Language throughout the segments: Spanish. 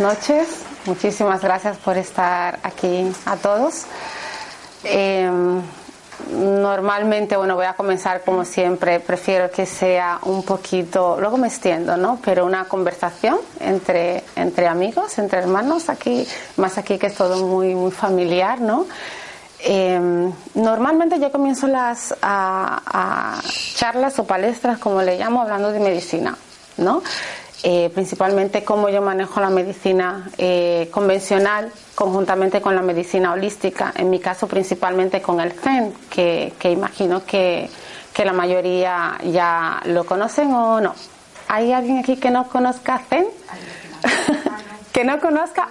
noches. Muchísimas gracias por estar aquí a todos. Em, normalmente, bueno, voy a comenzar como siempre, prefiero que sea un poquito, luego me extiendo, ¿no? Pero una conversación entre, entre amigos, entre hermanos, aquí, más aquí que es todo muy, muy familiar, ¿no? Em, normalmente yo comienzo las charlas o palestras, como le llamo, hablando de medicina, ¿no? Eh, principalmente cómo yo manejo la medicina eh, convencional conjuntamente con la medicina holística, en mi caso principalmente con el Zen, que, que imagino que, que, la mayoría ya lo conocen o no. ¿Hay alguien aquí que no conozca Zen? Que no conozca.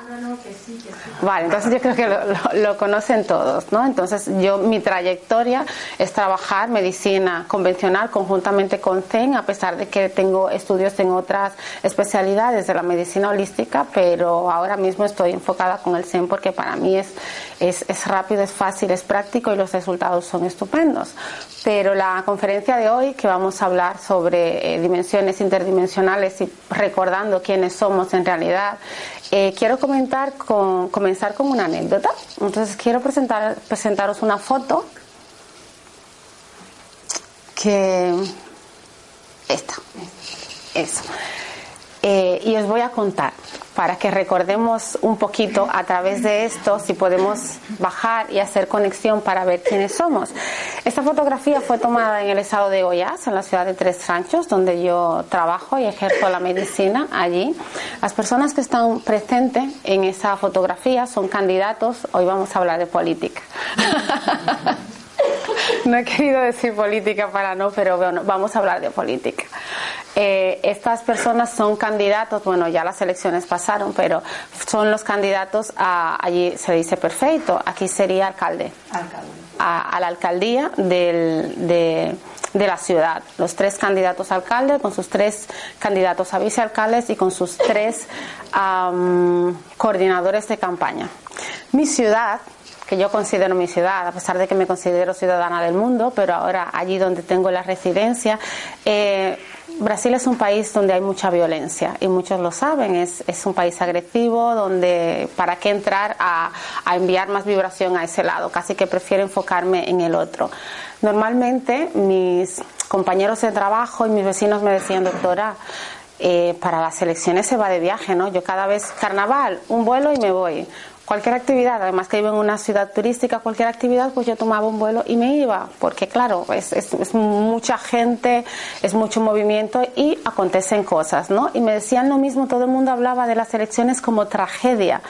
Vale, entonces yo creo que lo, conocen todos, ¿no? Entonces yo mi trayectoria es trabajar medicina convencional conjuntamente con Zen, a pesar de que tengo estudios en otras especialidades de la medicina holística, pero ahora mismo estoy enfocada con el Zen porque para mí es, es, es rápido, es fácil, es práctico y los resultados son estupendos. Pero la conferencia de hoy, que vamos a hablar sobre eh, dimensiones interdimensionales y recordando quiénes somos en realidad, eh, quiero comentar con, comenzar con una anécdota. Entonces quiero presentar, presentaros una foto que esta, eso. Eh, y os voy a contar para que recordemos un poquito a través de esto si podemos bajar y hacer conexión para ver quiénes somos. Esta fotografía fue tomada en el estado de Goiás, en la ciudad de Tres Ranchos, donde yo trabajo y ejerzo la medicina allí. Las personas que están presentes en esa fotografía son candidatos, hoy vamos a hablar de política. no he querido decir política para no, pero bueno, vamos a hablar de política. Eh, estas personas son candidatos, bueno, ya las elecciones pasaron, pero son los candidatos a, allí se dice perfecto, aquí sería alcalde, A, la alcaldía de, la ciudad. Los tres candidatos a alcalde, con sus tres candidatos a vicealcaldes y con sus tres coordinadores de campaña. Mi ciudad, que yo considero mi ciudad, a pesar de que me considero ciudadana del mundo, pero ahora allí donde tengo la residencia, eh, Brasil es un país donde hay mucha violencia y muchos lo saben, es, es un país agresivo donde para qué entrar a, a, enviar más vibración a ese lado, casi que prefiero enfocarme en el otro. Normalmente mis compañeros de trabajo y mis vecinos me decían, doctora, eh, para las elecciones se va de viaje, ¿no? Yo cada vez carnaval, un vuelo y me voy cualquier actividad, además que vivo en una ciudad turística, cualquier actividad, pues yo tomaba un vuelo y me iba, porque claro, es, es, mucha gente, es mucho movimiento y acontecen cosas, ¿no? Y me decían lo mismo, todo el mundo hablaba de las elecciones como tragedia.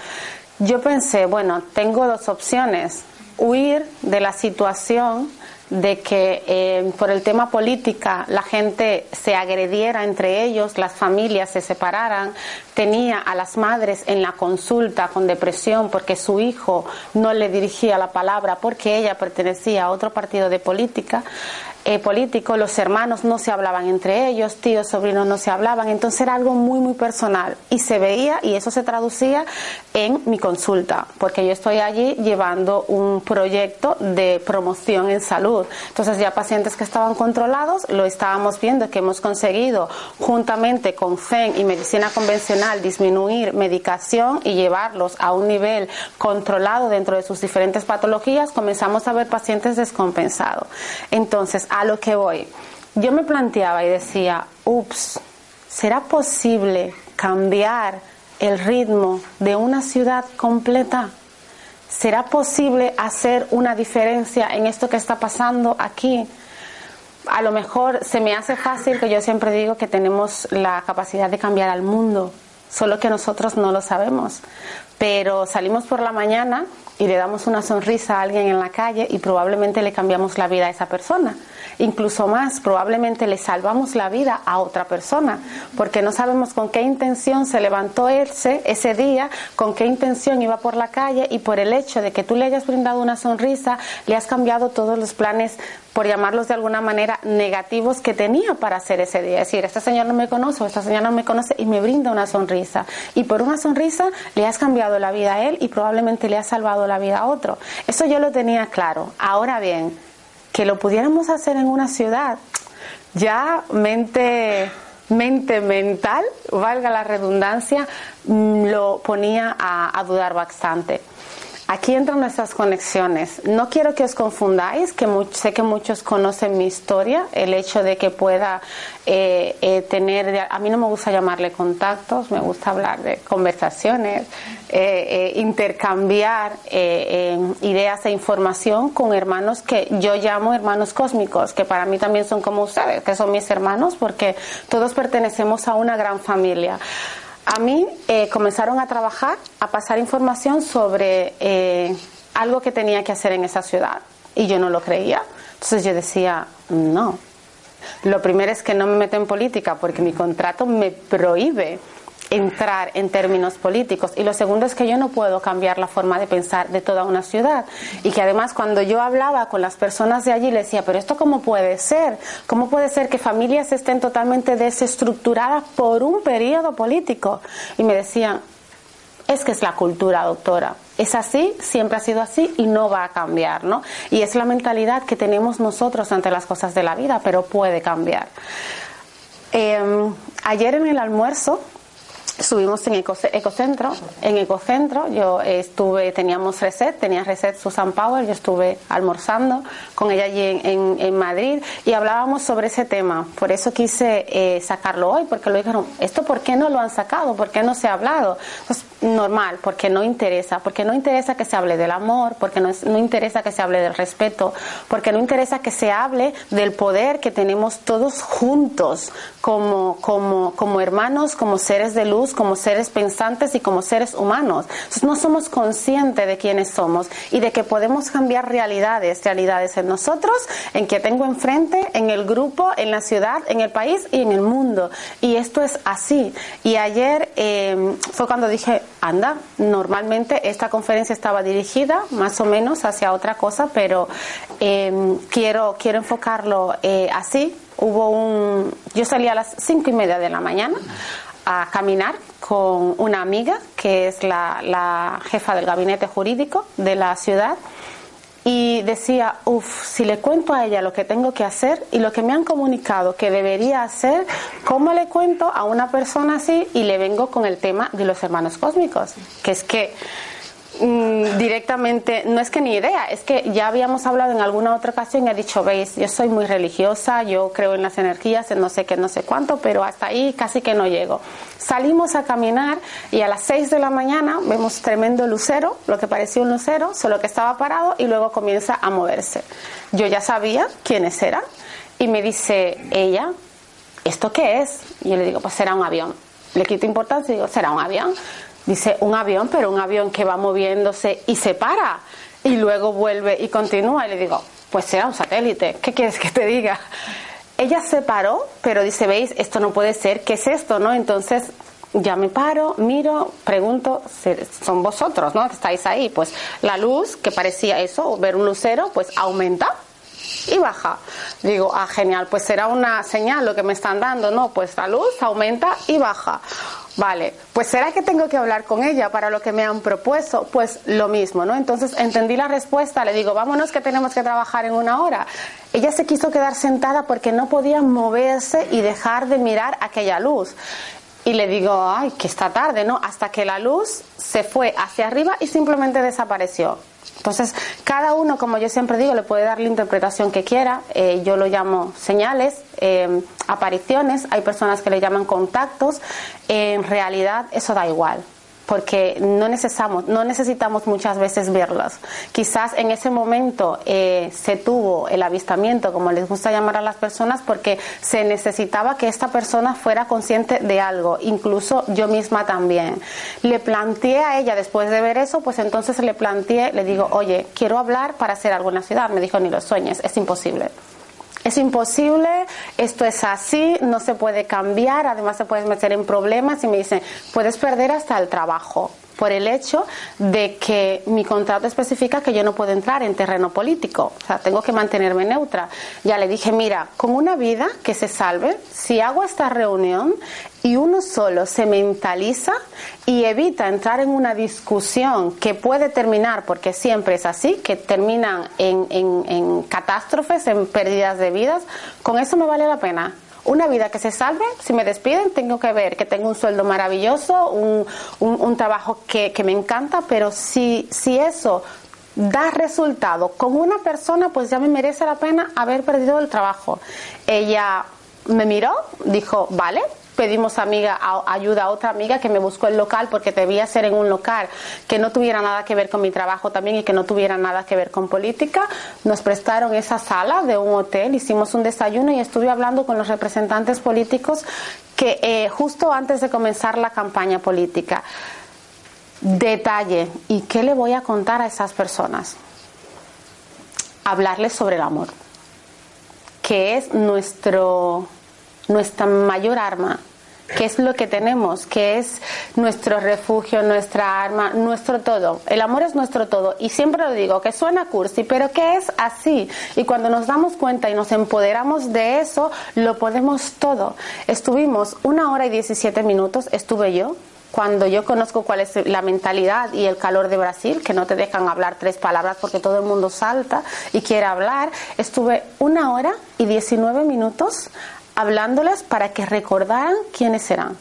Yo pensé, bueno, tengo dos opciones, huir de la situación de que eh, por el tema política la gente se agrediera entre ellos, las familias se separaran, tenía a las madres en la consulta con depresión porque su hijo no le dirigía la palabra porque ella pertenecía a otro partido de política. Eh, político, los hermanos no se hablaban entre ellos, tíos, sobrinos no se hablaban, entonces era algo muy, muy personal y se veía y eso se traducía en mi consulta, porque yo estoy allí llevando un proyecto de promoción en salud. Entonces ya pacientes que estaban controlados, lo estábamos viendo que hemos conseguido juntamente con FEN y medicina convencional disminuir medicación y llevarlos a un nivel controlado dentro de sus diferentes patologías, comenzamos a ver pacientes descompensados. Entonces, a lo que voy. Yo me planteaba y decía, ups, ¿será posible cambiar el ritmo de una ciudad completa? ¿Será posible hacer una diferencia en esto que está pasando aquí? A lo mejor se me hace fácil que yo siempre digo que tenemos la capacidad de cambiar al mundo, solo que nosotros no lo sabemos. Pero salimos por la mañana y le damos una sonrisa a alguien en la calle y probablemente le cambiamos la vida a esa persona. Incluso más, probablemente le salvamos la vida a otra persona, porque no sabemos con qué intención se levantó ese, ese día, con qué intención iba por la calle y por el hecho de que tú le hayas brindado una sonrisa, le has cambiado todos los planes por llamarlos de alguna manera negativos que tenía para hacer ese día. Es decir, este señor no me conoce esta señora no me conoce y me brinda una sonrisa. Y por una sonrisa le has cambiado la vida a él y probablemente le has salvado la vida a otro. Eso yo lo tenía claro. Ahora bien, que lo pudiéramos hacer en una ciudad, ya mente mente mental, valga la redundancia, mm, lo ponía a, dudar bastante. Aquí entran nuestras conexiones. No quiero que os confundáis, que sé que muchos conocen mi historia, el hecho de que pueda eh, eh, tener, a mí no me gusta llamarle contactos, me gusta hablar de conversaciones, eh, intercambiar ideas e información con hermanos que yo llamo hermanos cósmicos, que para mí también son como ustedes, que son mis hermanos, porque todos pertenecemos a una gran familia a mí eh, comenzaron a trabajar, a pasar información sobre eh, algo que tenía que hacer en esa ciudad y yo no lo creía. Entonces yo decía, no. Lo primero es que no me meto en política porque mi contrato me prohíbe entrar en términos políticos. Y lo segundo es que yo no puedo cambiar la forma de pensar de toda una ciudad. Y que además cuando yo hablaba con las personas de allí, le decía, pero esto cómo puede ser? ¿Cómo puede ser que familias estén totalmente desestructuradas por un periodo político? Y me decían, es que es la cultura, doctora. Es así, siempre ha sido así y no va a cambiar, ¿no? Y es la mentalidad que tenemos nosotros ante las cosas de la vida, pero puede cambiar. Em, ayer en el almuerzo Estuvimos en Ecocentro, en Ecocentro yo estuve, teníamos Reset, tenía Reset Susan Power, yo estuve almorzando con ella allí en, Madrid y hablábamos sobre ese tema, por eso quise eh, sacarlo hoy, porque lo dijeron, ¿esto por qué no lo han sacado? ¿Por qué no se ha hablado? Pues normal, porque no interesa, porque no interesa que se hable del amor, porque no, no interesa que se hable del respeto, porque no interesa que se hable del poder que tenemos todos juntos como, como, como hermanos, como seres de luz, como seres pensantes y como seres humanos. Entonces no somos conscientes de quiénes somos y de que podemos cambiar realidades, realidades en nosotros, en que tengo enfrente, en el grupo, en la ciudad, en el país y en el mundo. Y esto es así. Y ayer eh, fue cuando dije, anda, normalmente esta conferencia estaba dirigida más o menos hacia otra cosa, pero eh, quiero, quiero enfocarlo eh, así. Hubo un, yo salí a las cinco y media de la mañana a caminar con una amiga que es la, jefa del gabinete jurídico de la ciudad y decía, uff, si le cuento a ella lo que tengo que hacer y lo que me han comunicado que debería hacer, ¿cómo le cuento a una persona así y le vengo con el tema de los hermanos cósmicos? Que es que Mm, directamente, no es que ni idea, es que ya habíamos hablado en alguna otra ocasión y he dicho, veis, yo soy muy religiosa, yo creo en las energías, en no sé qué, no sé cuánto, pero hasta ahí casi que no llego. Salimos a caminar y a las 6 de la mañana vemos tremendo lucero, lo que parecía un lucero, solo que estaba parado y luego comienza a moverse. Yo ya sabía quiénes eran y me dice ella, ¿esto qué es? Y yo le digo, pues será un avión. Le quito importancia y digo, será un avión. Dice, un avión, pero un avión que va moviéndose y se para y luego vuelve y continúa. Y le digo, pues será un satélite, ¿qué quieres que te diga? Ella se paró, pero dice, veis, esto no puede ser, ¿qué es esto? ¿No? Entonces ya me paro, miro, pregunto, son vosotros, ¿no? Estáis ahí. Pues la luz, que parecía eso, ver un lucero, pues aumenta y baja. Digo, ah, genial, pues será una señal lo que me están dando, ¿no? Pues la luz aumenta y baja. Vale, pues ¿será que tengo que hablar con ella para lo que me han propuesto? Pues lo mismo, ¿no? Entonces entendí la respuesta, le digo, vámonos que tenemos que trabajar en una hora. Ella se quiso quedar sentada porque no podía moverse y dejar de mirar aquella luz. Y le digo, ay, que está tarde, ¿no? Hasta que la luz se fue hacia arriba y simplemente desapareció. Entonces, cada uno, como yo siempre digo, le puede dar la interpretación que quiera. Eh, yo lo llamo señales, eh, apariciones, hay personas que le llaman contactos. en realidad, eso da igual porque no necesitamos, no necesitamos muchas veces verlas. Quizás en ese momento eh, se tuvo el avistamiento, como les gusta llamar a las personas, porque se necesitaba que esta persona fuera consciente de algo, incluso yo misma también. Le planteé a ella, después de ver eso, pues entonces le planteé, le digo, oye, quiero hablar para hacer algo en la ciudad. Me dijo, ni lo sueñes, es imposible es imposible, esto es así, no se puede cambiar, además se puedes meter en problemas y me dicen, puedes perder hasta el trabajo por el hecho de que mi contrato especifica que yo no puedo entrar en terreno político, o sea, tengo que mantenerme neutra. Ya le dije, mira, con una vida que se salve, si hago esta reunión y uno solo se mentaliza y evita entrar en una discusión que puede terminar, porque siempre es así, que terminan en, en catástrofes, en pérdidas de vidas, con eso me vale la pena una vida que se salve, si me despiden tengo que ver que tengo un sueldo maravilloso, un, un, trabajo que, que, me encanta, pero si, si eso da resultado con una persona, pues ya me merece la pena haber perdido el trabajo. Ella me miró, dijo, vale, pedimos amiga, ayuda a otra amiga que me buscó el local porque debía ser en un local que no tuviera nada que ver con mi trabajo también y que no tuviera nada que ver con política. Nos prestaron esa sala de un hotel, hicimos un desayuno y estuve hablando con los representantes políticos que eh, justo antes de comenzar la campaña política. Detalle, ¿y qué le voy a contar a esas personas? Hablarles sobre el amor, que es nuestro, nuestra mayor arma que es lo que tenemos, que es nuestro refugio, nuestra arma, nuestro todo. El amor es nuestro todo. Y siempre lo digo, que suena cursi, pero que es así. Y cuando nos damos cuenta y nos empoderamos de eso, lo podemos todo. Estuvimos una hora y 17 minutos, estuve yo, cuando yo conozco cuál es la mentalidad y el calor de Brasil, que no te dejan hablar tres palabras porque todo el mundo salta y quiere hablar, estuve una hora y 19 minutos hablándoles para que recordaran quiénes eran.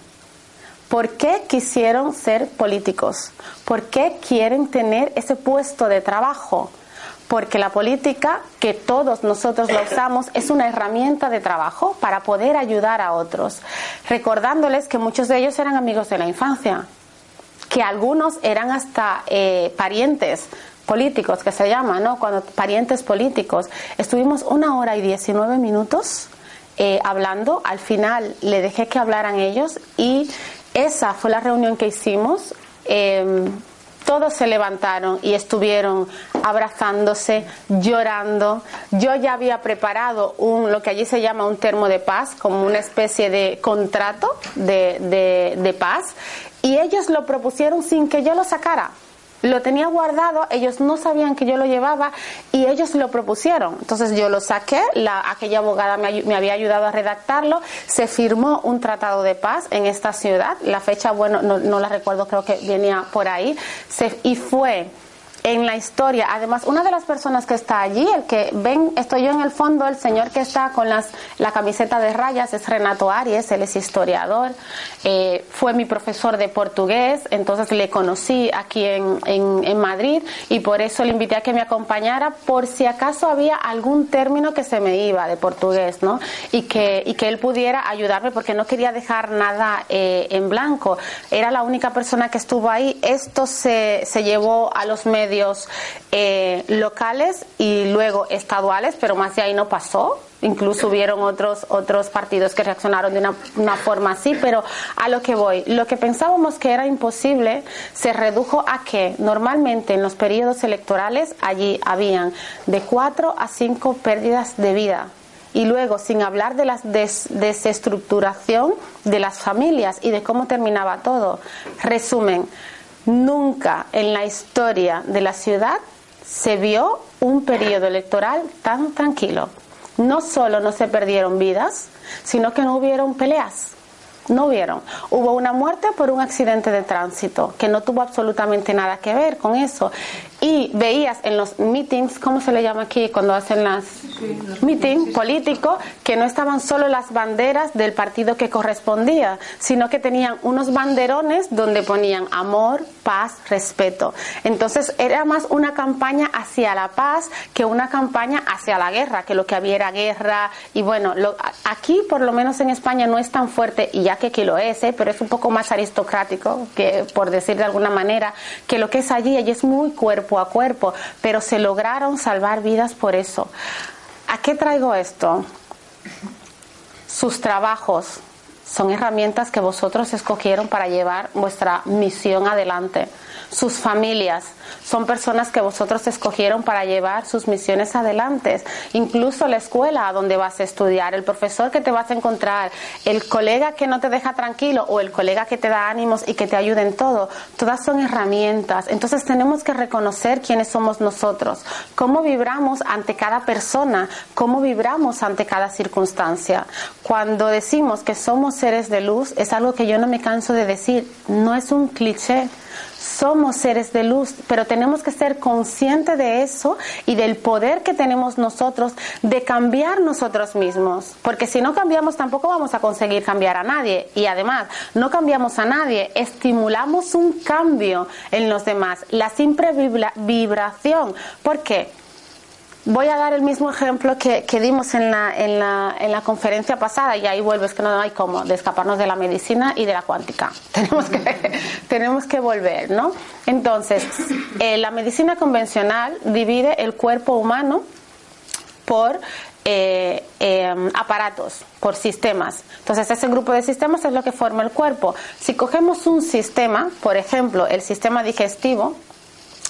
¿Por qué quisieron ser políticos? ¿Por qué quieren tener ese puesto de trabajo? Porque la política, que todos nosotros la usamos, es una herramienta de trabajo para poder ayudar a otros. Recordándoles que muchos de ellos eran amigos de la infancia, que algunos eran hasta eh, parientes políticos, que se llama, ¿no? Cuando parientes políticos. Estuvimos una hora y 19 minutos eh, hablando. Al final le dejé que hablaran ellos y esa fue la reunión que hicimos. Em, todos se levantaron y estuvieron abrazándose, llorando. Yo ya había preparado un, lo que allí se llama un termo de paz, como una especie de contrato de, de paz, y ellos lo propusieron sin que yo lo sacara lo tenía guardado, ellos no sabían que yo lo llevaba y ellos lo propusieron. Entonces yo lo saqué, la, aquella abogada me, había ayudado a redactarlo, se firmó un tratado de paz en esta ciudad, la fecha, bueno, no, la recuerdo, creo que venía por ahí, y fue en la historia. Además, una de las personas que está allí, el que ven, estoy yo en el fondo, el señor que está con las, la camiseta de rayas es Renato Arias, él es historiador, eh, fue mi profesor de portugués, entonces le conocí aquí en, en, en, Madrid y por eso le invité a que me acompañara por si acaso había algún término que se me iba de portugués, ¿no? Y que, y que él pudiera ayudarme porque no quería dejar nada eh, en blanco. Era la única persona que estuvo ahí. Esto se, se llevó a los medios eh, locales y luego estaduales, pero más de ahí no pasó. Incluso hubieron otros, otros partidos que reaccionaron de una, una, forma así, pero a lo que voy, lo que pensábamos que era imposible se redujo a que normalmente en los periodos electorales allí habían de cuatro a cinco pérdidas de vida y luego sin hablar de la desestructuración de las familias y de cómo terminaba todo. Resumen, Nunca en la historia de la ciudad se vio un periodo electoral tan tranquilo. No solo no se perdieron vidas, sino que no hubieron peleas. No hubieron. Hubo una muerte por un accidente de tránsito que no tuvo absolutamente nada que ver con eso y veías en los meetings, ¿cómo se le llama aquí cuando hacen las meetings políticos? Que no estaban solo las banderas del partido que correspondía, sino que tenían unos banderones donde ponían amor, paz, respeto. Entonces era más una campaña hacia la paz que una campaña hacia la guerra, que lo que había era guerra. Y bueno, aquí por lo menos en España no es tan fuerte, y ya que aquí lo es, ¿eh? pero es un poco más aristocrático, que por decir de alguna manera, que lo que es allí, allí es muy cuerpo a cuerpo, pero se lograron salvar vidas por eso. ¿A qué traigo esto? Sus trabajos son herramientas que vosotros escogieron para llevar vuestra misión adelante. Sus familias son personas que vosotros escogieron para llevar sus misiones adelante. Incluso la escuela a donde vas a estudiar, el profesor que te vas a encontrar, el colega que no te deja tranquilo o el colega que te da ánimos y que te ayuda en todo. Todas son herramientas. Entonces tenemos que reconocer quiénes somos nosotros, cómo vibramos ante cada persona, cómo vibramos ante cada circunstancia. Cuando decimos que somos seres de luz, es algo que yo no me canso de decir, no es un cliché somos seres de luz, pero tenemos que ser conscientes de eso y del poder que tenemos nosotros de cambiar nosotros mismos, porque si no cambiamos tampoco vamos a conseguir cambiar a nadie y además no cambiamos a nadie, estimulamos un cambio en los demás, la simple vibración. ¿Por qué? Voy a dar el mismo ejemplo que, dimos en la, en, la, en la, conferencia pasada y ahí vuelves que no hay cómo de escaparnos de la medicina y de la cuántica. Tenemos que, tenemos que volver, ¿no? Entonces, eh, la medicina convencional divide el cuerpo humano por eh, em, aparatos, por sistemas. Entonces, ese grupo de sistemas es lo que forma el cuerpo. Si cogemos un sistema, por ejemplo, el sistema digestivo,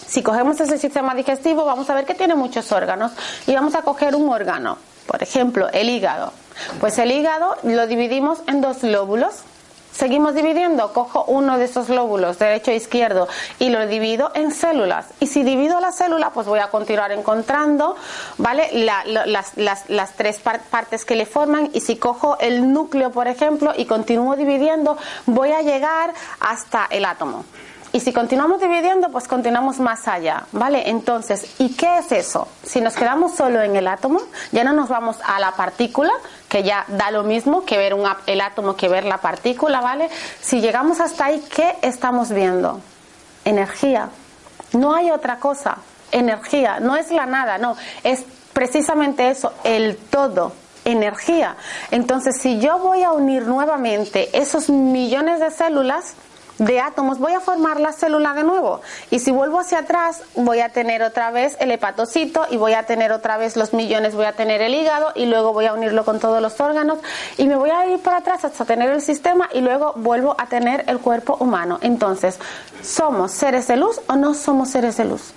si cogemos ese sistema digestivo, vamos a ver que tiene muchos órganos y vamos a coger un órgano, por ejemplo, el hígado. Pues el hígado lo dividimos en dos lóbulos. Seguimos dividiendo, cojo uno de esos lóbulos, derecho e izquierdo, y lo divido en células. Y si divido la célula, pues voy a continuar encontrando, ¿vale? las, las, tres partes que le forman. Y si cojo el núcleo, por ejemplo, y continúo dividiendo, voy a llegar hasta el átomo. Y si continuamos dividiendo, pues continuamos más allá, ¿vale? Entonces, ¿y qué es eso? Si nos quedamos solo en el átomo, ya no nos vamos a la partícula, que ya da lo mismo que ver un, el átomo que ver la partícula, ¿vale? Si llegamos hasta ahí, ¿qué estamos viendo? Energía. No hay otra cosa. Energía. No es la nada, no. Es precisamente eso, el todo energía. Entonces, si yo voy a unir nuevamente esos millones de células, de átomos, voy a formar la célula de nuevo. Y si vuelvo hacia atrás, voy a tener otra vez el hepatocito y voy a tener otra vez los millones, voy a tener el hígado y luego voy a unirlo con todos los órganos y me voy a ir para atrás hasta tener el sistema y luego vuelvo a tener el cuerpo humano. Entonces, ¿somos seres de luz o no somos seres de luz?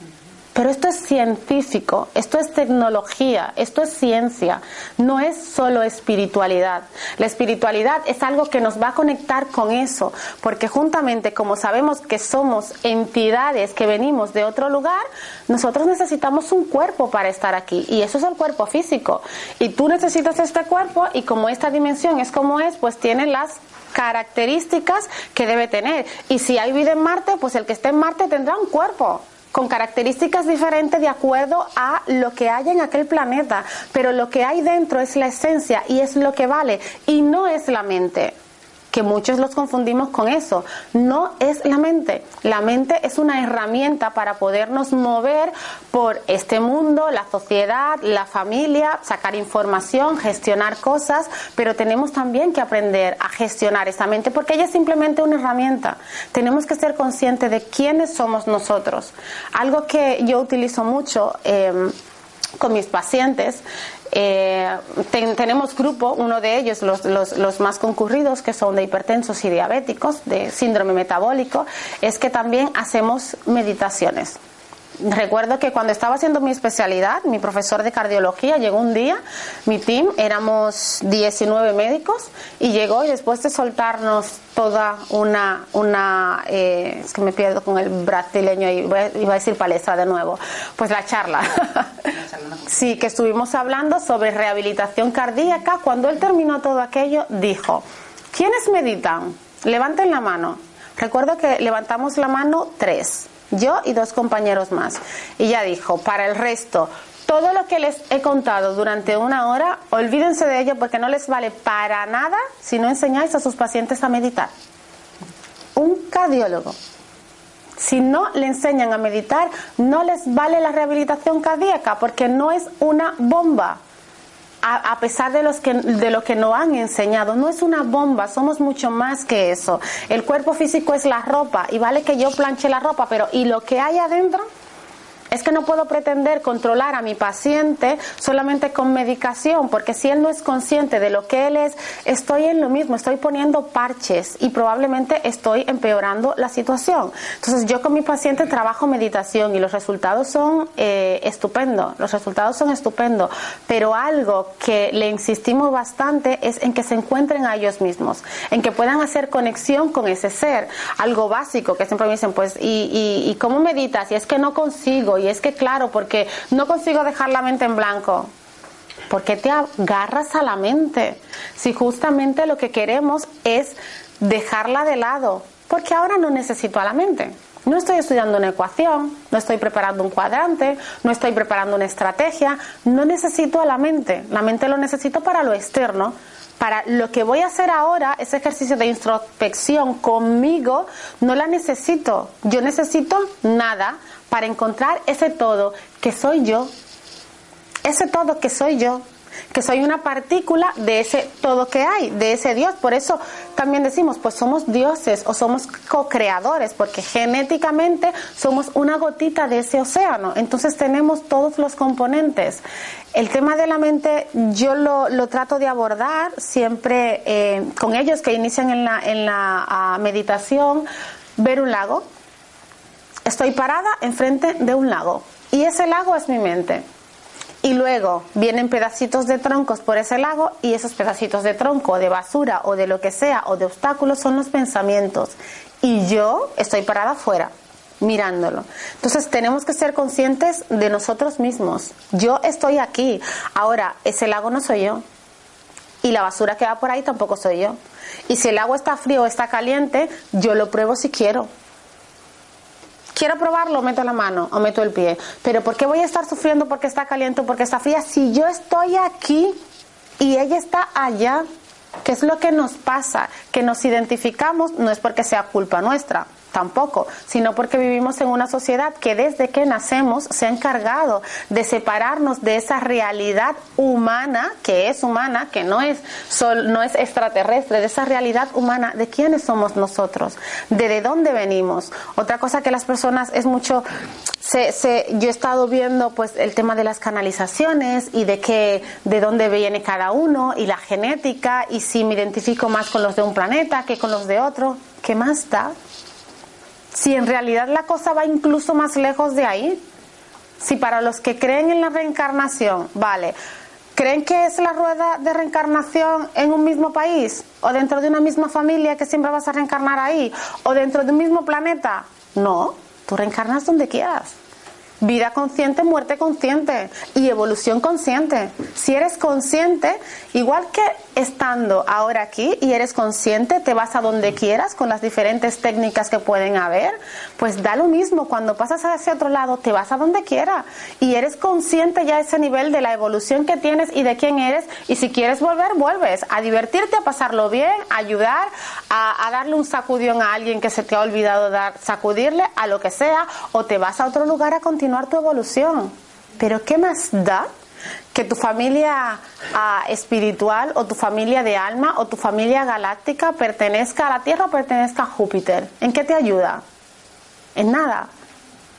Pero esto es científico, esto es tecnología, esto es ciencia, no es solo espiritualidad. La espiritualidad es algo que nos va a conectar con eso, porque juntamente como sabemos que somos entidades que venimos de otro lugar, nosotros necesitamos un cuerpo para estar aquí y eso es el cuerpo físico. Y tú necesitas este cuerpo y como esta dimensión es como es, pues tiene las características que debe tener. Y si hay vida en Marte, pues el que esté en Marte tendrá un cuerpo con características diferentes de acuerdo a lo que hay en aquel planeta, pero lo que hay dentro es la esencia y es lo que vale y no es la mente que muchos los confundimos con eso. No es la mente. La mente es una herramienta para podernos mover por este mundo, la sociedad, la familia, sacar información, gestionar cosas, pero tenemos también que aprender a gestionar esa mente porque ella es simplemente una herramienta. Tenemos que ser conscientes de quiénes somos nosotros. Algo que yo utilizo mucho. Eh, con mis pacientes eh, tenemos grupo, uno de ellos, los, los, los, más concurridos, que son de hipertensos y diabéticos, de síndrome metabólico, es que también hacemos meditaciones recuerdo que cuando estaba haciendo mi especialidad, mi profesor de cardiología llegó un día, mi team, éramos 19 médicos, y llegó y después de soltarnos toda una, una eh, es que me pierdo con el brasileño y iba a decir palestra de nuevo, pues la charla. sí, que estuvimos hablando sobre rehabilitación cardíaca. Cuando él terminó todo aquello, dijo, ¿quiénes meditan? Levanten la mano. Recuerdo que levantamos la mano tres yo y dos compañeros más. Y ya dijo, para el resto, todo lo que les he contado durante una hora, olvídense de ello porque no les vale para nada si no enseñáis a sus pacientes a meditar. Un cardiólogo. Si no le enseñan a meditar, no les vale la rehabilitación cardíaca porque no es una bomba a, pesar de, los que, de lo que nos han enseñado. No es una bomba, somos mucho más que eso. El cuerpo físico es la ropa y vale que yo planche la ropa, pero ¿y lo que hay adentro? Es que no puedo pretender controlar a mi paciente solamente con medicación, porque si él no es consciente de lo que él es, estoy en lo mismo, estoy poniendo parches y probablemente estoy empeorando la situación. Entonces yo con mi paciente trabajo meditación y los resultados son eh, estupendos, los resultados son estupendos, pero algo que le insistimos bastante es en que se encuentren a ellos mismos, en que puedan hacer conexión con ese ser, algo básico que siempre me dicen, pues, ¿y, y, y cómo meditas? Y es que no consigo y es que claro, porque no consigo dejar la mente en blanco. ¿Por qué te agarras a la mente? Si justamente lo que queremos es dejarla de lado, porque ahora no necesito a la mente. No estoy estudiando una ecuación, no estoy preparando un cuadrante, no estoy preparando una estrategia, no necesito a la mente, la mente lo necesito para lo externo, para lo que voy a hacer ahora, ese ejercicio de introspección conmigo, no la necesito, yo necesito nada para encontrar ese todo que soy yo, ese todo que soy yo que soy una partícula de ese todo que hay, de ese Dios. Por eso también decimos, pues somos dioses o somos co-creadores, porque genéticamente somos una gotita de ese océano. Entonces tenemos todos los componentes. El tema de la mente yo lo, trato de abordar siempre eh, con ellos que inician en la, en la ah, meditación, ver un lago. Estoy parada enfrente de un lago y ese lago es mi mente y luego vienen pedacitos de troncos por ese lago y esos pedacitos de tronco, de basura o de lo que sea o de obstáculos son los pensamientos. Y yo estoy parada afuera mirándolo. Entonces tenemos que ser conscientes de nosotros mismos. Yo estoy aquí. Ahora, ese lago no soy yo. Y la basura que va por ahí tampoco soy yo. Y si el agua está frío o está caliente, yo lo pruebo si quiero quiero probarlo, meto la mano o meto el pie. Pero ¿por qué voy a estar sufriendo porque está caliente porque está fría? Si yo estoy aquí y ella está allá, ¿qué es lo que nos pasa? Que nos identificamos no es porque sea culpa nuestra tampoco, sino porque vivimos en una sociedad que desde que nacemos se ha encargado de separarnos de esa realidad humana, que es humana, que no es, no es extraterrestre, de esa realidad humana, de quiénes somos nosotros, de, de dónde venimos. Otra cosa que las personas es mucho, se, se, yo he estado viendo pues el tema de las canalizaciones y de que, de dónde viene cada uno y la genética y si me identifico más con los de un planeta que con los de otro, ¿qué más da? Si en realidad la cosa va incluso más lejos de ahí, si para los que creen en la reencarnación, vale, ¿creen que es la rueda de reencarnación en un mismo país? ¿O dentro de una misma familia que siempre vas a reencarnar ahí? ¿O dentro de un mismo planeta? No, tú reencarnas donde quieras. Vida consciente, muerte consciente y evolución consciente. Si eres consciente, igual que estando ahora aquí y eres consciente, te vas a donde quieras con las diferentes técnicas que pueden haber, pues da lo mismo. Cuando pasas hacia otro lado, te vas a donde quiera y eres consciente ya a ese nivel de la evolución que tienes y de quién eres. Y si quieres volver, vuelves a divertirte, a pasarlo bien, a ayudar, a, a darle un sacudión a alguien que se te ha olvidado dar, sacudirle a lo que sea, o te vas a otro lugar a continuar tu evolución. Pero ¿qué más da que tu familia ah, espiritual o tu familia de alma o tu familia galáctica pertenezca a la Tierra o pertenezca a Júpiter? ¿En qué te ayuda? En nada.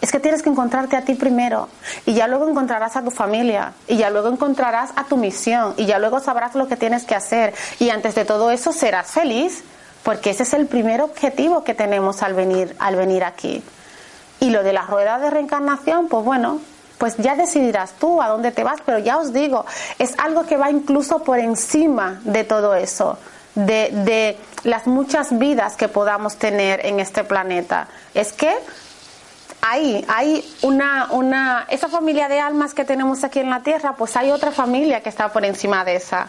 Es que tienes que encontrarte a ti primero y ya luego encontrarás a tu familia y ya luego encontrarás a tu misión y ya luego sabrás lo que tienes que hacer y antes de todo eso serás feliz porque ese es el primer objetivo que tenemos al venir al venir aquí. Y lo de la rueda de reencarnación, pues bueno, pues ya decidirás tú a dónde te vas, pero ya os digo, es algo que va incluso por encima de todo eso, de, de las muchas vidas que podamos tener en este planeta. Es que hay, hay una, una, esa familia de almas que tenemos aquí en la Tierra, pues hay otra familia que está por encima de esa.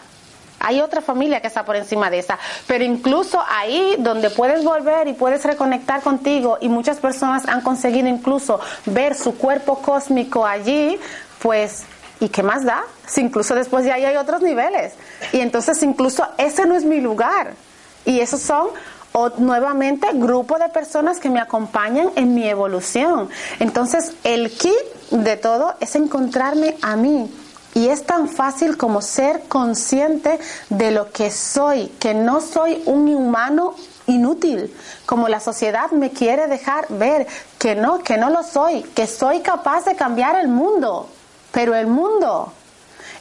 Hay otra familia que está por encima de esa. Pero incluso ahí donde puedes volver y puedes reconectar contigo y muchas personas han conseguido incluso ver su cuerpo cósmico allí, pues ¿y qué más da? Si incluso después de ahí hay otros niveles. Y entonces incluso ese no es mi lugar. Y esos son o nuevamente grupo de personas que me acompañan en mi evolución. Entonces el kit de todo es encontrarme a mí y es tan fácil como ser consciente de lo que soy, que no soy un humano inútil, como la sociedad me quiere dejar ver, que no, que no lo soy, que soy capaz de cambiar el mundo. Pero el mundo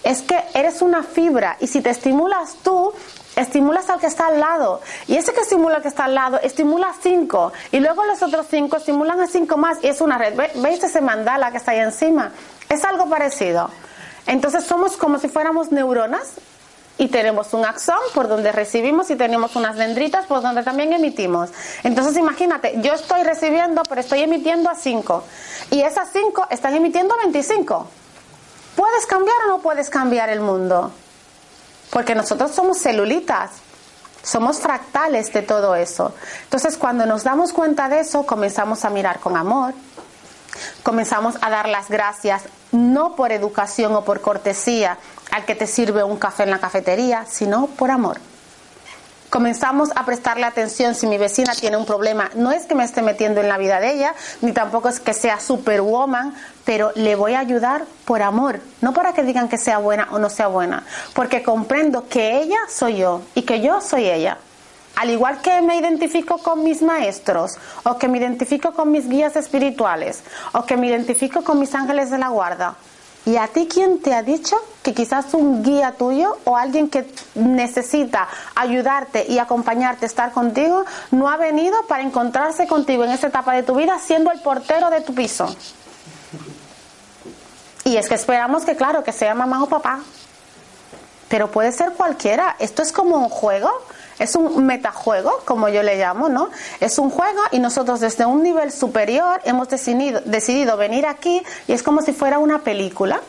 es que eres una fibra y si te estimulas tú, estimulas al que está al lado. Y ese que estimula al que está al lado, estimula a cinco. Y luego los otros cinco estimulan a cinco más y es una red. ¿Veis ese mandala que está ahí encima? Es algo parecido. Entonces somos como si fuéramos neuronas y tenemos un axón por donde recibimos y tenemos unas dendritas por donde también emitimos. Entonces imagínate, yo estoy recibiendo pero estoy emitiendo a 5 y esas 5 están emitiendo a 25. ¿Puedes cambiar o no puedes cambiar el mundo? Porque nosotros somos celulitas Somos fractales de todo eso. Entonces, cuando nos damos cuenta de eso, comenzamos a mirar con amor, comenzamos a dar las gracias, no por educación o por cortesía al que te sirve un café en la cafetería, sino por amor comenzamos a prestarle atención si mi vecina tiene un problema. No es que me esté metiendo en la vida de ella, ni tampoco es que sea superwoman, pero le voy a ayudar por amor, no para que digan que sea buena o no sea buena, porque comprendo que ella soy yo y que yo soy ella. Al igual que me identifico con mis maestros, o que me identifico con mis guías espirituales, o que me identifico con mis ángeles de la guarda, ¿Y a ti quién te ha dicho que quizás un guía tuyo o alguien que necesita ayudarte y acompañarte, estar contigo, no ha venido para encontrarse contigo en esta etapa de tu vida siendo el portero de tu piso? Y es que esperamos que, claro, que sea mamá o papá. Pero puede ser cualquiera. Esto es como un juego es un metajuego, como yo le llamo, ¿no? Es un juego y nosotros desde un nivel superior hemos decidido, decidido venir aquí y es como si fuera una película.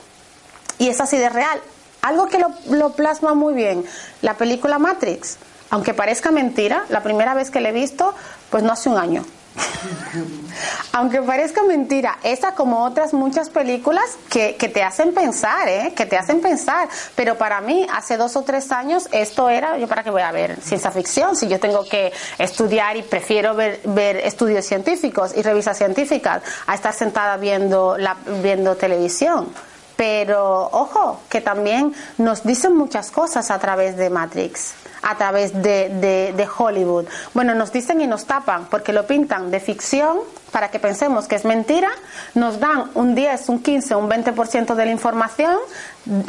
Y es así de real. Algo que lo, lo plasma muy bien, la película Matrix. Aunque parezca mentira, la primera vez que la he visto, pues no hace un año. Aunque parezca mentira, esa como otras muchas películas que, te hacen pensar, ¿eh? que te hacen pensar. Pero para mí, hace dos o tres años, esto era, yo para qué voy a ver ciencia ficción, si yo tengo que estudiar y prefiero ver, ver estudios científicos y revistas científicas a estar sentada viendo, la, viendo televisión. Pero ojo, que también nos dicen muchas cosas a través de Matrix a través de, de, Hollywood. Bueno, nos dicen y nos tapan porque lo pintan de ficción para que pensemos que es mentira, nos dan un 10, un 15, un 20% de la información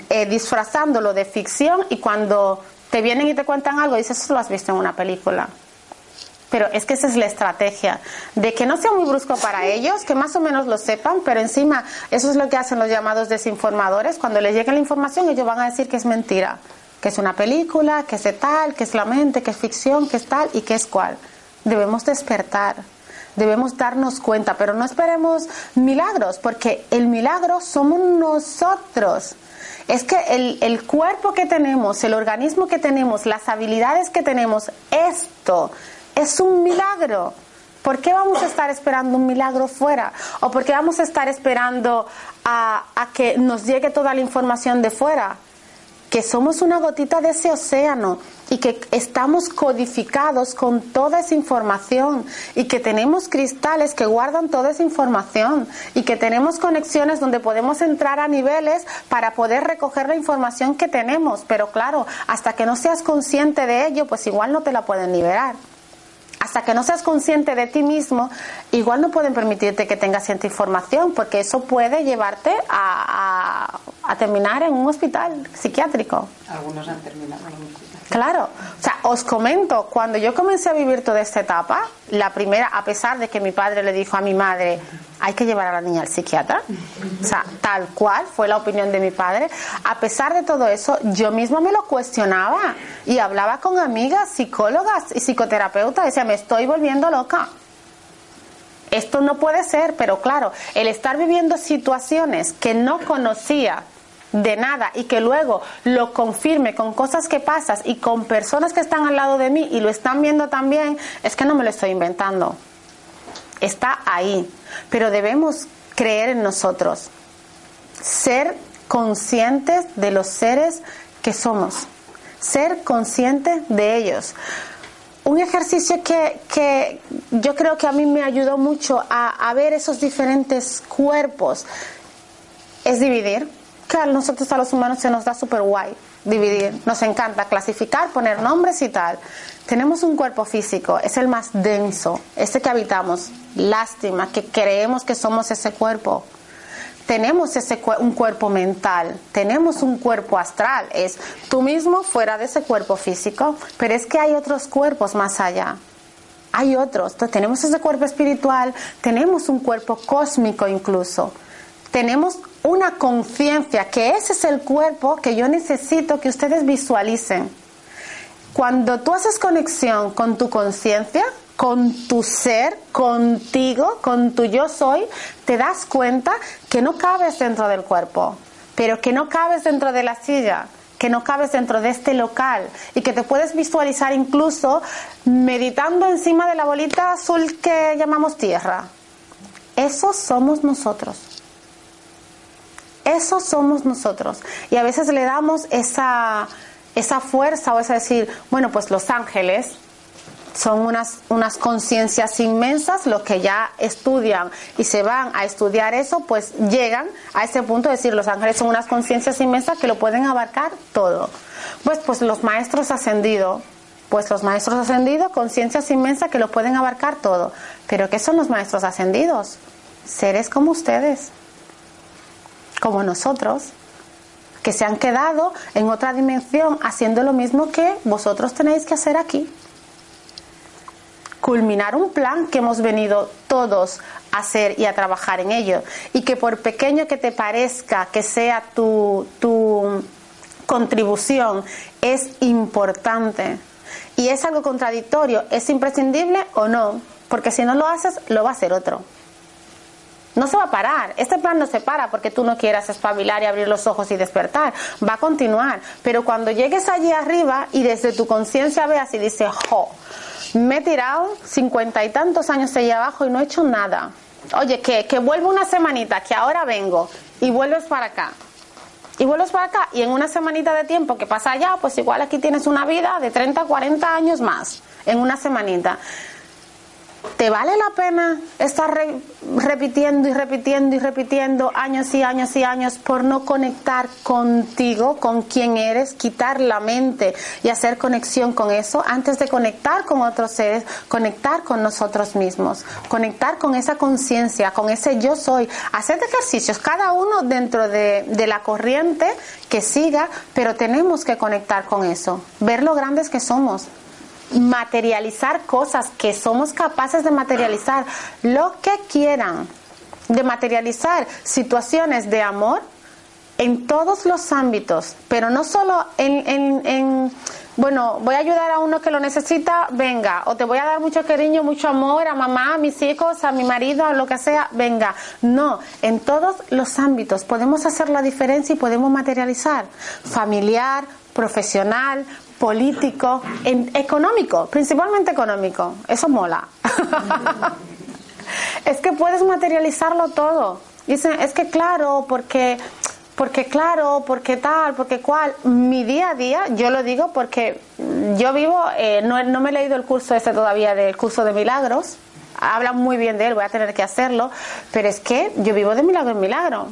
eh, disfrazándolo de ficción y cuando te vienen y te cuentan algo dices, eso lo has visto en una película. Pero es que esa es la estrategia, de que no sea muy brusco para ellos, que más o menos lo sepan, pero encima eso es lo que hacen los llamados desinformadores. Cuando les llegue la información ellos van a decir que es mentira que es una película, que es tal, que es la mente, que es ficción, que es tal y que es cual. Debemos despertar, debemos darnos cuenta, pero no esperemos milagros, porque el milagro somos nosotros. Es que el, cuerpo que tenemos, el organismo que tenemos, las habilidades que tenemos, esto es un milagro. ¿Por qué vamos a estar esperando un milagro fuera? ¿O por qué vamos a estar esperando a que nos llegue toda la información de fuera? Que somos una gotita de ese océano y que estamos codificados con toda esa información y que tenemos cristales que guardan toda esa información y que tenemos conexiones donde podemos entrar a niveles para poder recoger la información que tenemos. Pero claro, hasta que no seas consciente de ello, pues igual no te la pueden liberar hasta que no seas consciente de ti mismo, igual no pueden permitirte que tengas cierta información, porque eso puede llevarte a, terminar en un hospital psiquiátrico. Algunos han terminado en un. Claro, o sea, os comento, cuando yo comencé a vivir toda esta etapa, la primera, a pesar de que mi padre le dijo a mi madre, hay que llevar a la niña al psiquiatra, o sea, tal cual fue la opinión de mi padre, a pesar de todo eso, yo misma me lo cuestionaba y hablaba con amigas, psicólogas y psicoterapeutas, decía, me estoy volviendo loca. Esto no puede ser, pero claro, el estar viviendo situaciones que no conocía, de nada y que luego lo confirme con cosas que pasas y con personas que están al lado de mí y lo están viendo también, es que no me lo estoy inventando. Está ahí. Pero debemos creer en nosotros. Ser conscientes de los seres que somos. Ser conscientes de ellos. Un ejercicio que, que yo creo que a mí me ayudó mucho a, a ver esos diferentes cuerpos es dividir que a nosotros a los humanos se nos da súper guay dividir, nos encanta clasificar, poner nombres y tal. Tenemos un cuerpo físico, es el más denso, ese que habitamos. Lástima que creemos que somos ese cuerpo. Tenemos ese un cuerpo mental, tenemos un cuerpo astral, es tú mismo fuera de ese cuerpo físico, pero es que hay otros cuerpos más allá. Hay otros, tenemos ese cuerpo espiritual, tenemos un cuerpo cósmico incluso. Tenemos una conciencia, que ese es el cuerpo que yo necesito que ustedes visualicen. Cuando tú haces conexión con tu conciencia, con tu ser, contigo, con tu yo soy, te das cuenta que no cabes dentro del cuerpo, pero que no cabes dentro de la silla, que no cabes dentro de este local y que te puedes visualizar incluso meditando encima de la bolita azul que llamamos tierra. Eso somos nosotros. Eso somos nosotros. Y a veces le damos esa, esa fuerza o esa decir, bueno, pues los ángeles, son unas, unas conciencias inmensas, los que ya estudian y se van a estudiar eso, pues llegan a ese punto de decir, los ángeles son unas conciencias inmensas que lo pueden abarcar todo. Pues, pues los maestros ascendidos, pues los maestros ascendidos, conciencias inmensas que lo pueden abarcar todo. Pero ¿qué son los maestros ascendidos? Seres como ustedes, como nosotros, que se han quedado en otra dimensión haciendo lo mismo que vosotros tenéis que hacer aquí culminar un plan que hemos venido todos a hacer y a trabajar en ello. Y que por pequeño que te parezca que sea tu, tu contribución, es importante. Y es algo contradictorio, ¿es imprescindible o no? Porque si no lo haces, lo va a hacer otro. No se va a parar. Este plan no se para porque tú no quieras espabilar y abrir los ojos y despertar. Va a continuar. Pero cuando llegues allí arriba y desde tu conciencia veas y dices, jo, me he tirado cincuenta y tantos años allá abajo y no he hecho nada. Oye, que, que vuelvo una semanita, que ahora vengo y vuelves para acá. Y vuelves para acá y en una semanita de tiempo que pasa allá, pues igual aquí tienes una vida de 30, 40 años más en una semanita. ¿Te vale la pena estar repitiendo y repitiendo y repitiendo años y años y años por no conectar contigo, con quién eres, quitar la mente y hacer conexión con eso antes de conectar con otros seres, conectar con nosotros mismos, conectar con esa conciencia, con ese yo soy, hacer ejercicios, cada uno dentro de, de la corriente que siga, pero tenemos que conectar con eso, ver lo grandes que somos, materializar cosas que somos capaces de materializar, lo que quieran, de materializar situaciones de amor en todos los ámbitos, pero no solo en, bueno, voy a ayudar a uno que lo necesita, venga, o te voy a dar mucho cariño, mucho amor a mamá, a mis hijos, a mi marido, a lo que sea, venga. No, en todos los ámbitos podemos hacer la diferencia y podemos materializar. Familiar, profesional, político, económico, principalmente económico. Eso mola. es que puedes materializarlo todo. Dicen, es que claro, porque porque claro, porque tal, porque cual. Mi día a día, yo lo digo porque yo vivo, eh, no, no, me he leído el curso ese todavía del curso de milagros. Hablan muy bien de él, voy a tener que hacerlo, pero es que yo vivo de milagro en milagro.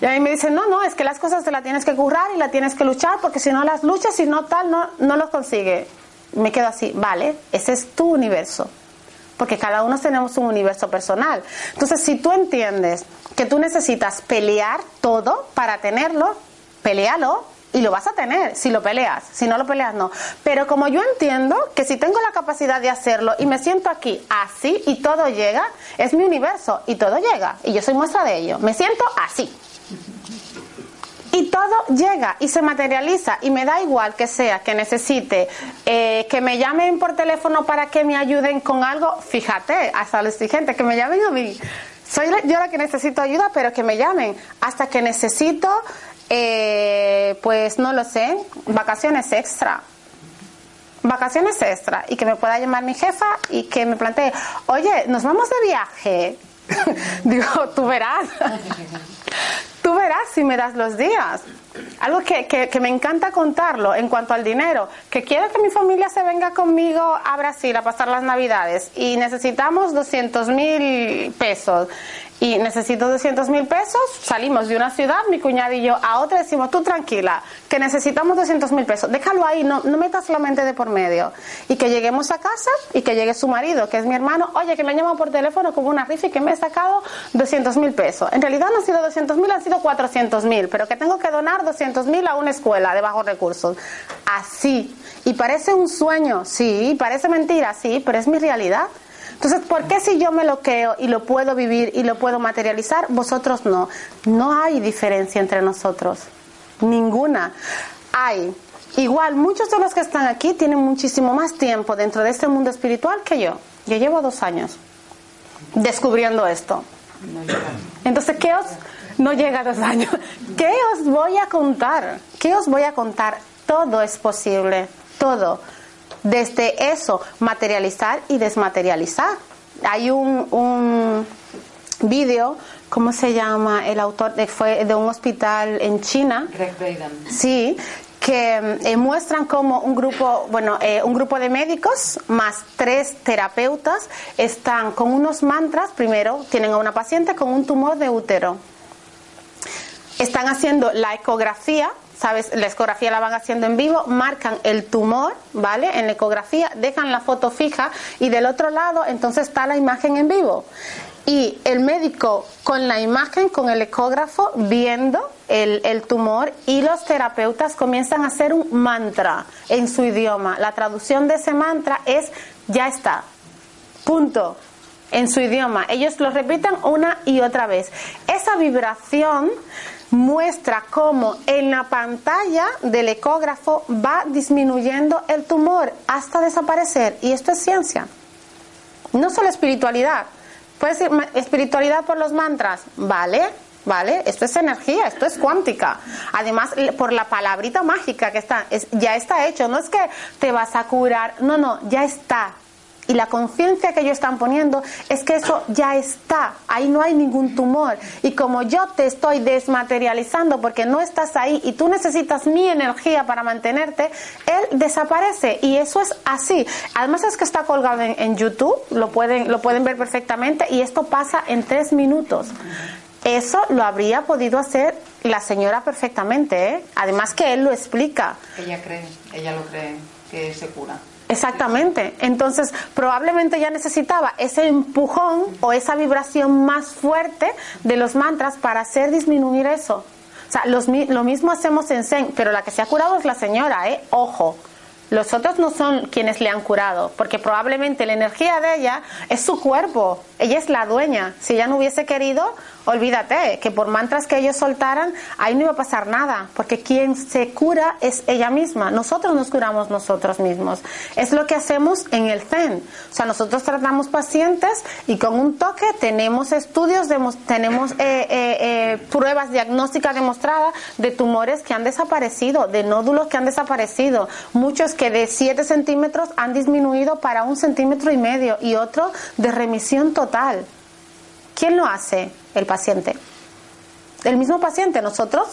Y a mí me dicen, no, no, es que las cosas te las tienes que currar y las tienes que luchar porque si no las luchas, si no tal, no, no los consigue. Me quedo así, vale, ese es tu universo. Porque cada uno tenemos un universo personal. Entonces, si tú entiendes que tú necesitas pelear todo para tenerlo, pelealo y lo vas a tener si lo peleas. Si no lo peleas, no. Pero como yo entiendo que si tengo la capacidad de hacerlo y me siento aquí así y todo llega, es mi universo y todo llega. Y yo soy muestra de ello. Me siento así. Y todo llega y se materializa y me da igual que sea que necesite eh, que me llamen por teléfono para que me ayuden con algo. Fíjate, hasta los exigente, que me llamen a mí. Soy yo la que necesito ayuda, pero que me llamen. Hasta que necesito eh, pues no lo sé, vacaciones extra. Vacaciones extra y que me pueda llamar mi jefa y que me plantee, oye, nos vamos de viaje. Digo, tú verás. tú verás si me das los días. Algo que, que, me encanta contarlo en cuanto al dinero, que quiero que mi familia se venga conmigo a Brasil a pasar las navidades y necesitamos 200 mil pesos y necesito 200 mil pesos, salimos de una ciudad, mi cuñado y yo, a otra decimos, tú tranquila, que necesitamos 200 mil pesos, déjalo ahí, no, no metas la mente de por medio. Y que lleguemos a casa y que llegue su marido, que es mi hermano, oye, que me llama por teléfono como una rifa y que me he sacado 200 mil pesos. En realidad no han sido 200 mil, han sido 400 mil, pero que tengo que donar 200 mil a una escuela de bajos recursos. Así. Y parece un sueño, sí, parece mentira, sí, pero es mi realidad. Entonces, ¿por qué si yo me lo creo y lo puedo vivir y lo puedo materializar, vosotros no? No hay diferencia entre nosotros. Ninguna. Hay. Igual, muchos de los que están aquí tienen muchísimo más tiempo dentro de este mundo espiritual que yo. Yo llevo dos años descubriendo esto. Entonces, ¿qué os, No llega a dos años. ¿Qué os voy a contar? ¿Qué os voy a contar? Todo es posible, todo. Desde eso, materializar y desmaterializar. Hay un, un vídeo, ¿cómo se llama? El autor de, fue de un hospital en China. Greg Braden. Sí, que eh, muestran cómo un grupo, bueno, eh, un grupo de médicos más tres terapeutas están con unos mantras. Primero, tienen a una paciente con un tumor de útero. Están haciendo la ecografía, ¿sabes? La ecografía la van haciendo en vivo, marcan el tumor, ¿vale? En la ecografía, dejan la foto fija y del otro lado entonces está la imagen en vivo y el médico con la imagen, con el ecógrafo, viendo el, el, tumor y los terapeutas comienzan a hacer un mantra en su idioma. La traducción de ese mantra es ya está, punto, en su idioma. Ellos lo repiten una y otra vez. Esa vibración muestra cómo en la pantalla del ecógrafo va disminuyendo el tumor hasta desaparecer. Y esto es ciencia. No solo espiritualidad Puede decir espiritualidad por los mantras, ¿vale? ¿Vale? Esto es energía, esto es cuántica. Además, por la palabrita mágica que está, es, ya está hecho. No es que te vas a curar, no, no, ya está. Y la conciencia que ellos están poniendo es que eso ya está, ahí no hay ningún tumor. Y como yo te estoy desmaterializando porque no estás ahí y tú necesitas mi energía para mantenerte, él desaparece. Y eso es así. Además es que está colgado en, YouTube, lo pueden, lo pueden ver perfectamente y esto pasa en tres minutos. Eso lo habría podido hacer la señora perfectamente, ¿eh? Además que él lo explica. Ella cree, ella lo cree, que se cura. Exactamente. Entonces, probablemente ya necesitaba ese empujón o esa vibración más fuerte de los mantras para hacer disminuir eso. O sea, los, lo mismo hacemos en Zen, pero la que se ha curado es la señora, ¿eh? Ojo. Los otros no son quienes le han curado, porque probablemente la energía de ella es su cuerpo, ella es la dueña. Si ella no hubiese querido, olvídate, que por mantras que ellos soltaran, ahí no iba a pasar nada, porque quien se cura es ella misma. Nosotros nos curamos nosotros mismos. Es lo que hacemos en el Zen. O sea, nosotros tratamos pacientes y con un toque tenemos estudios, tenemos eh, eh, eh, pruebas diagnósticas demostradas de tumores que han desaparecido, de nódulos que han desaparecido, muchos que de 7 centímetros han disminuido para un centímetro y medio y otro de remisión total. ¿Quién lo hace? El paciente. El mismo paciente, nosotros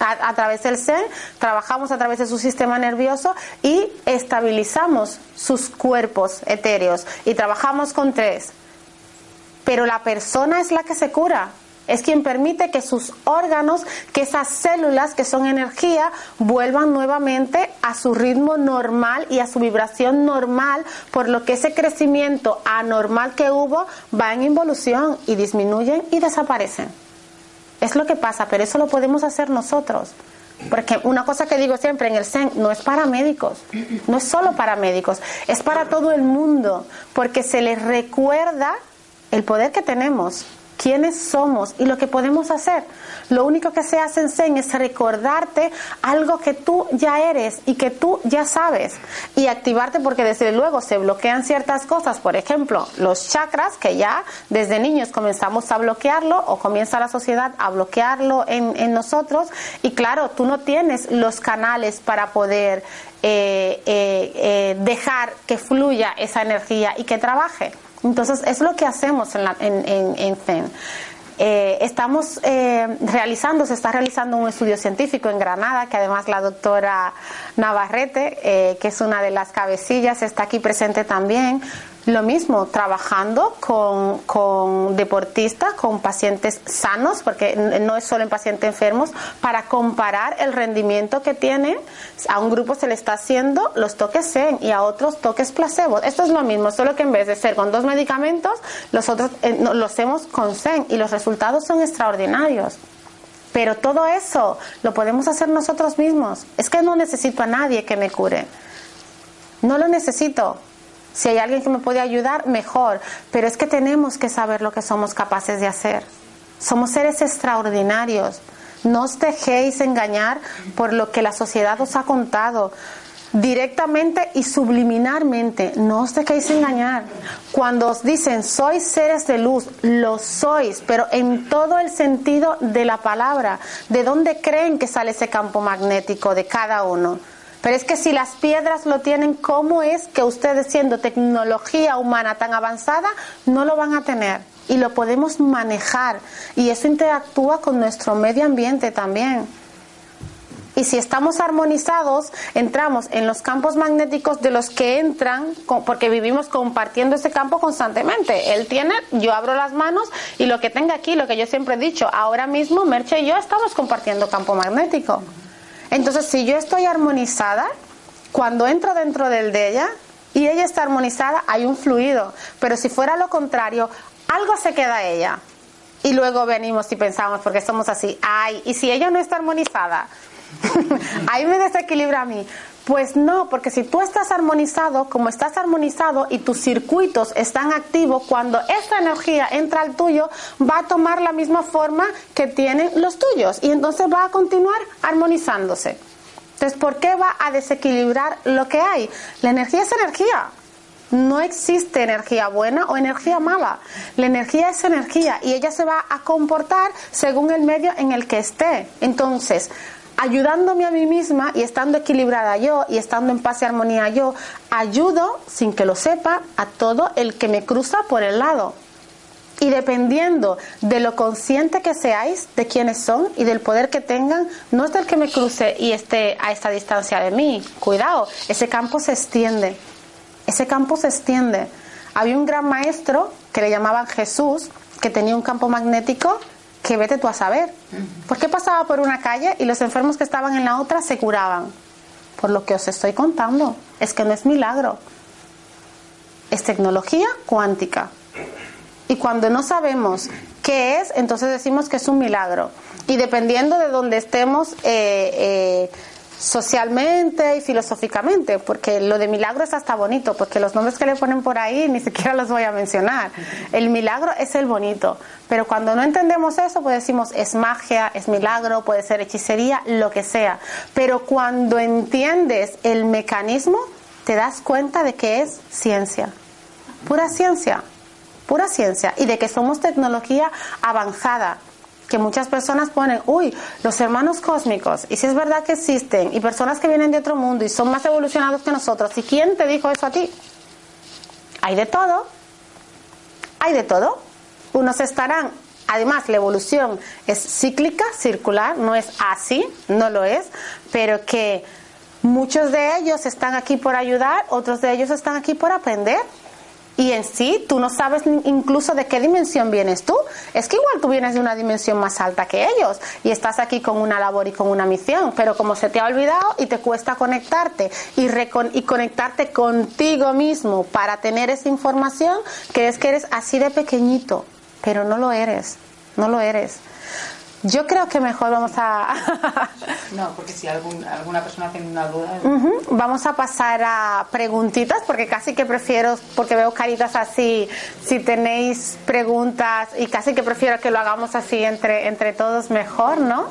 a, través del Zen trabajamos a través de su sistema nervioso y estabilizamos sus cuerpos etéreos y trabajamos con tres. Pero la persona es la que se cura, es quien permite que sus órganos, que esas células que son energía, vuelvan nuevamente a su ritmo normal y a su vibración normal, por lo que ese crecimiento anormal que hubo va en involución y disminuyen y desaparecen. Es lo que pasa, pero eso lo podemos hacer nosotros. Porque una cosa que digo siempre en el Zen no es para médicos, no es solo para médicos, es para todo el mundo, porque se les recuerda el poder que tenemos quiénes somos y lo que podemos hacer. Lo único que se hace en Zen es recordarte algo que tú ya eres y que tú ya sabes y activarte porque desde luego se bloquean ciertas cosas, por ejemplo, los chakras que ya desde niños comenzamos a bloquearlo o comienza la sociedad a bloquearlo en, nosotros y claro, tú no tienes los canales para poder eh, eh, eh, dejar que fluya esa energía y que trabaje. Entonces, es lo que hacemos en, en, Zen. Eh, estamos eh, realizando, se está realizando un estudio científico en Granada, que además la doctora Navarrete, eh, que es una de las cabecillas, está aquí presente también, lo mismo, trabajando con, con, deportistas, con pacientes sanos, porque no es solo en pacientes enfermos, para comparar el rendimiento que tienen. A un grupo se le está haciendo los toques Zen y a otros toques placebo. Esto es lo mismo, solo que en vez de ser con dos medicamentos, los otros eh, lo hacemos con Zen y los resultados son extraordinarios. Pero todo eso lo podemos hacer nosotros mismos. Es que no necesito a nadie que me cure. No lo necesito. Si hay alguien que me puede ayudar, mejor. Pero es que tenemos que saber lo que somos capaces de hacer. Somos seres extraordinarios. No os dejéis engañar por lo que la sociedad os ha contado. directamente y subliminarmente. No os dejéis engañar. Cuando os dicen sois seres de luz, lo sois, pero en todo el sentido de la palabra. ¿De dónde creen que sale ese campo magnético de cada uno? Pero es que si las piedras lo tienen, ¿cómo es que ustedes siendo tecnología humana tan avanzada no lo van a tener? Y lo podemos manejar. Y eso interactúa con nuestro medio ambiente también. Y si estamos armonizados, entramos en los campos magnéticos de los que entran, porque vivimos compartiendo ese campo constantemente. Él tiene, yo abro las manos y lo que tenga aquí, lo que yo siempre he dicho, ahora mismo Merche y yo estamos compartiendo campo magnético. Entonces, si yo estoy armonizada, cuando entro dentro del de ella y ella está armonizada, hay un fluido. Pero si fuera lo contrario, algo se queda ella. Y luego venimos y pensamos, porque somos así, ay, y si ella no está armonizada, ahí me desequilibra a mí. Pues no, porque si tú estás armonizado, como estás armonizado y tus circuitos están activos, cuando energía entra al tuyo, va a tomar la misma forma que tienen los tuyos y entonces va a continuar armonizándose. Entonces, ¿por qué va a desequilibrar lo que hay? La energía es energía. No existe energía buena o energía mala. La energía es energía y ella se va a comportar según el medio en el que esté. Entonces, ayudándome a mí misma y estando equilibrada yo y estando en paz y armonía yo, ayudo, sin que lo sepa, a todo el que me cruza por el lado. Y dependiendo de lo consciente que seáis de quiénes son y del poder que tengan, no es del que me cruce y esté a esta distancia de mí. Cuidado, ese campo se extiende. Ese campo se extiende. Había un gran maestro que le llamaban Jesús, que tenía un campo magnético que vete tú a saber. ¿Por qué pasaba por una calle y los enfermos que estaban en la otra se curaban? Por lo que os estoy contando. Es que no es milagro. Es tecnología cuántica. Y cuando no sabemos qué es, entonces decimos que es un milagro. Y dependiendo de donde estemos eh, eh, socialmente y filosóficamente, porque lo de milagro es hasta bonito, porque los nombres que le ponen por ahí ni siquiera los voy a mencionar. El milagro es el bonito, pero cuando no entendemos eso, pues decimos es magia, es milagro, puede ser hechicería, lo que sea. Pero cuando entiendes el mecanismo, te das cuenta de que es ciencia, pura ciencia, pura ciencia, y de que somos tecnología avanzada que muchas personas ponen, uy, los hermanos cósmicos, y si es verdad que existen, y personas que vienen de otro mundo y son más evolucionados que nosotros, ¿y quién te dijo eso a ti? Hay de todo, hay de todo. Unos estarán, además la evolución es cíclica, circular, no es así, no lo es, pero que muchos de ellos están aquí por ayudar, otros de ellos están aquí por aprender y en sí tú no sabes incluso de qué dimensión vienes tú. Es que igual tú vienes de una dimensión más alta que ellos y estás aquí con una labor y con una misión, pero como se te ha olvidado y te cuesta conectarte y, y conectarte contigo mismo para tener esa información, crees que eres así de pequeñito, pero no lo eres, no lo eres. Yo creo que mejor vamos a... no, porque si alguna persona tiene una duda... Vamos a pasar a preguntitas, porque casi que prefiero, porque veo caritas así, si tenéis preguntas, y casi que prefiero que lo hagamos así entre, entre todos mejor, ¿no?